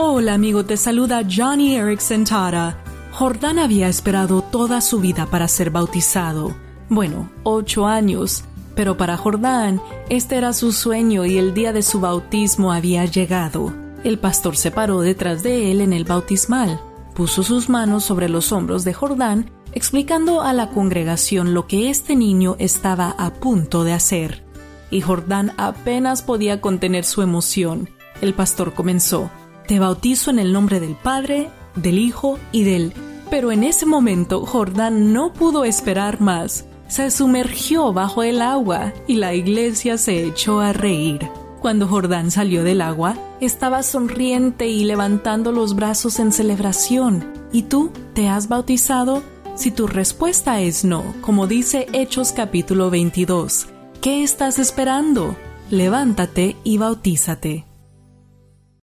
Hola amigo, te saluda Johnny Erickson Tara. Jordán había esperado toda su vida para ser bautizado. Bueno, ocho años. Pero para Jordán, este era su sueño y el día de su bautismo había llegado. El pastor se paró detrás de él en el bautismal, puso sus manos sobre los hombros de Jordán, explicando a la congregación lo que este niño estaba a punto de hacer. Y Jordán apenas podía contener su emoción. El pastor comenzó, Te bautizo en el nombre del Padre, del Hijo y del... Pero en ese momento Jordán no pudo esperar más. Se sumergió bajo el agua y la iglesia se echó a reír. Cuando Jordán salió del agua, estaba sonriente y levantando los brazos en celebración. ¿Y tú te has bautizado? Si tu respuesta es no, como dice Hechos capítulo 22, ¿qué estás esperando? Levántate y bautízate.